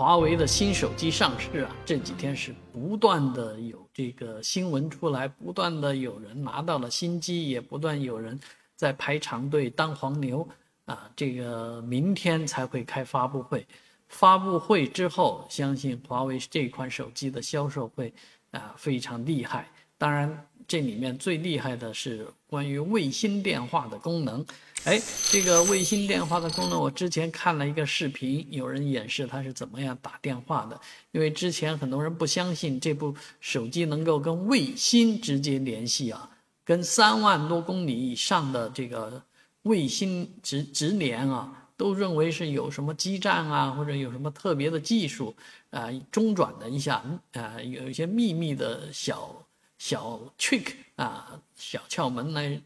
华为的新手机上市啊，这几天是不断的有这个新闻出来，不断的有人拿到了新机，也不断有人在排长队当黄牛啊。这个明天才会开发布会，发布会之后，相信华为这款手机的销售会啊非常厉害。当然。这里面最厉害的是关于卫星电话的功能，哎，这个卫星电话的功能，我之前看了一个视频，有人演示它是怎么样打电话的。因为之前很多人不相信这部手机能够跟卫星直接联系啊，跟三万多公里以上的这个卫星直直连啊，都认为是有什么基站啊，或者有什么特别的技术啊，中转的一下啊，有一些秘密的小。小 trick 啊，小窍门来，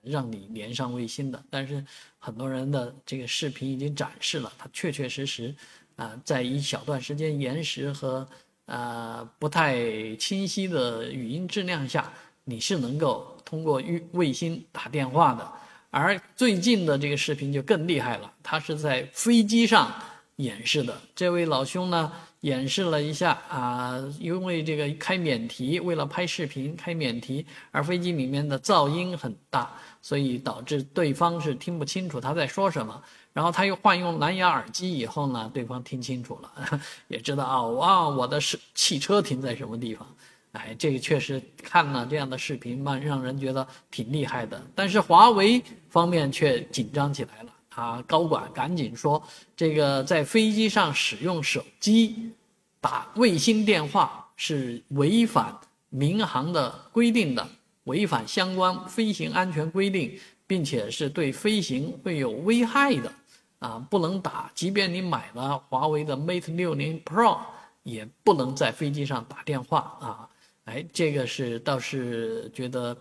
让你连上卫星的。但是很多人的这个视频已经展示了，它确确实实啊，在一小段时间延时和呃不太清晰的语音质量下，你是能够通过卫卫星打电话的。而最近的这个视频就更厉害了，它是在飞机上演示的。这位老兄呢？演示了一下啊，因为这个开免提，为了拍视频开免提，而飞机里面的噪音很大，所以导致对方是听不清楚他在说什么。然后他又换用蓝牙耳机以后呢，对方听清楚了，也知道啊，哇，我的是汽车停在什么地方。哎，这个确实看了这样的视频嘛，让人觉得挺厉害的。但是华为方面却紧张起来了。啊，高管赶紧说，这个在飞机上使用手机打卫星电话是违反民航的规定的，违反相关飞行安全规定，并且是对飞行会有危害的，啊，不能打。即便你买了华为的 Mate 60 Pro，也不能在飞机上打电话啊。哎，这个是倒是觉得，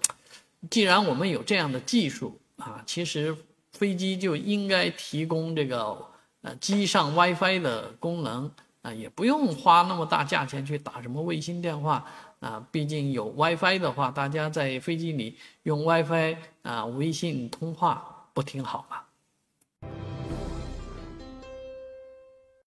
既然我们有这样的技术啊，其实。飞机就应该提供这个呃机上 WiFi 的功能啊，也不用花那么大价钱去打什么卫星电话啊。毕竟有 WiFi 的话，大家在飞机里用 WiFi 啊微信通话不挺好吗？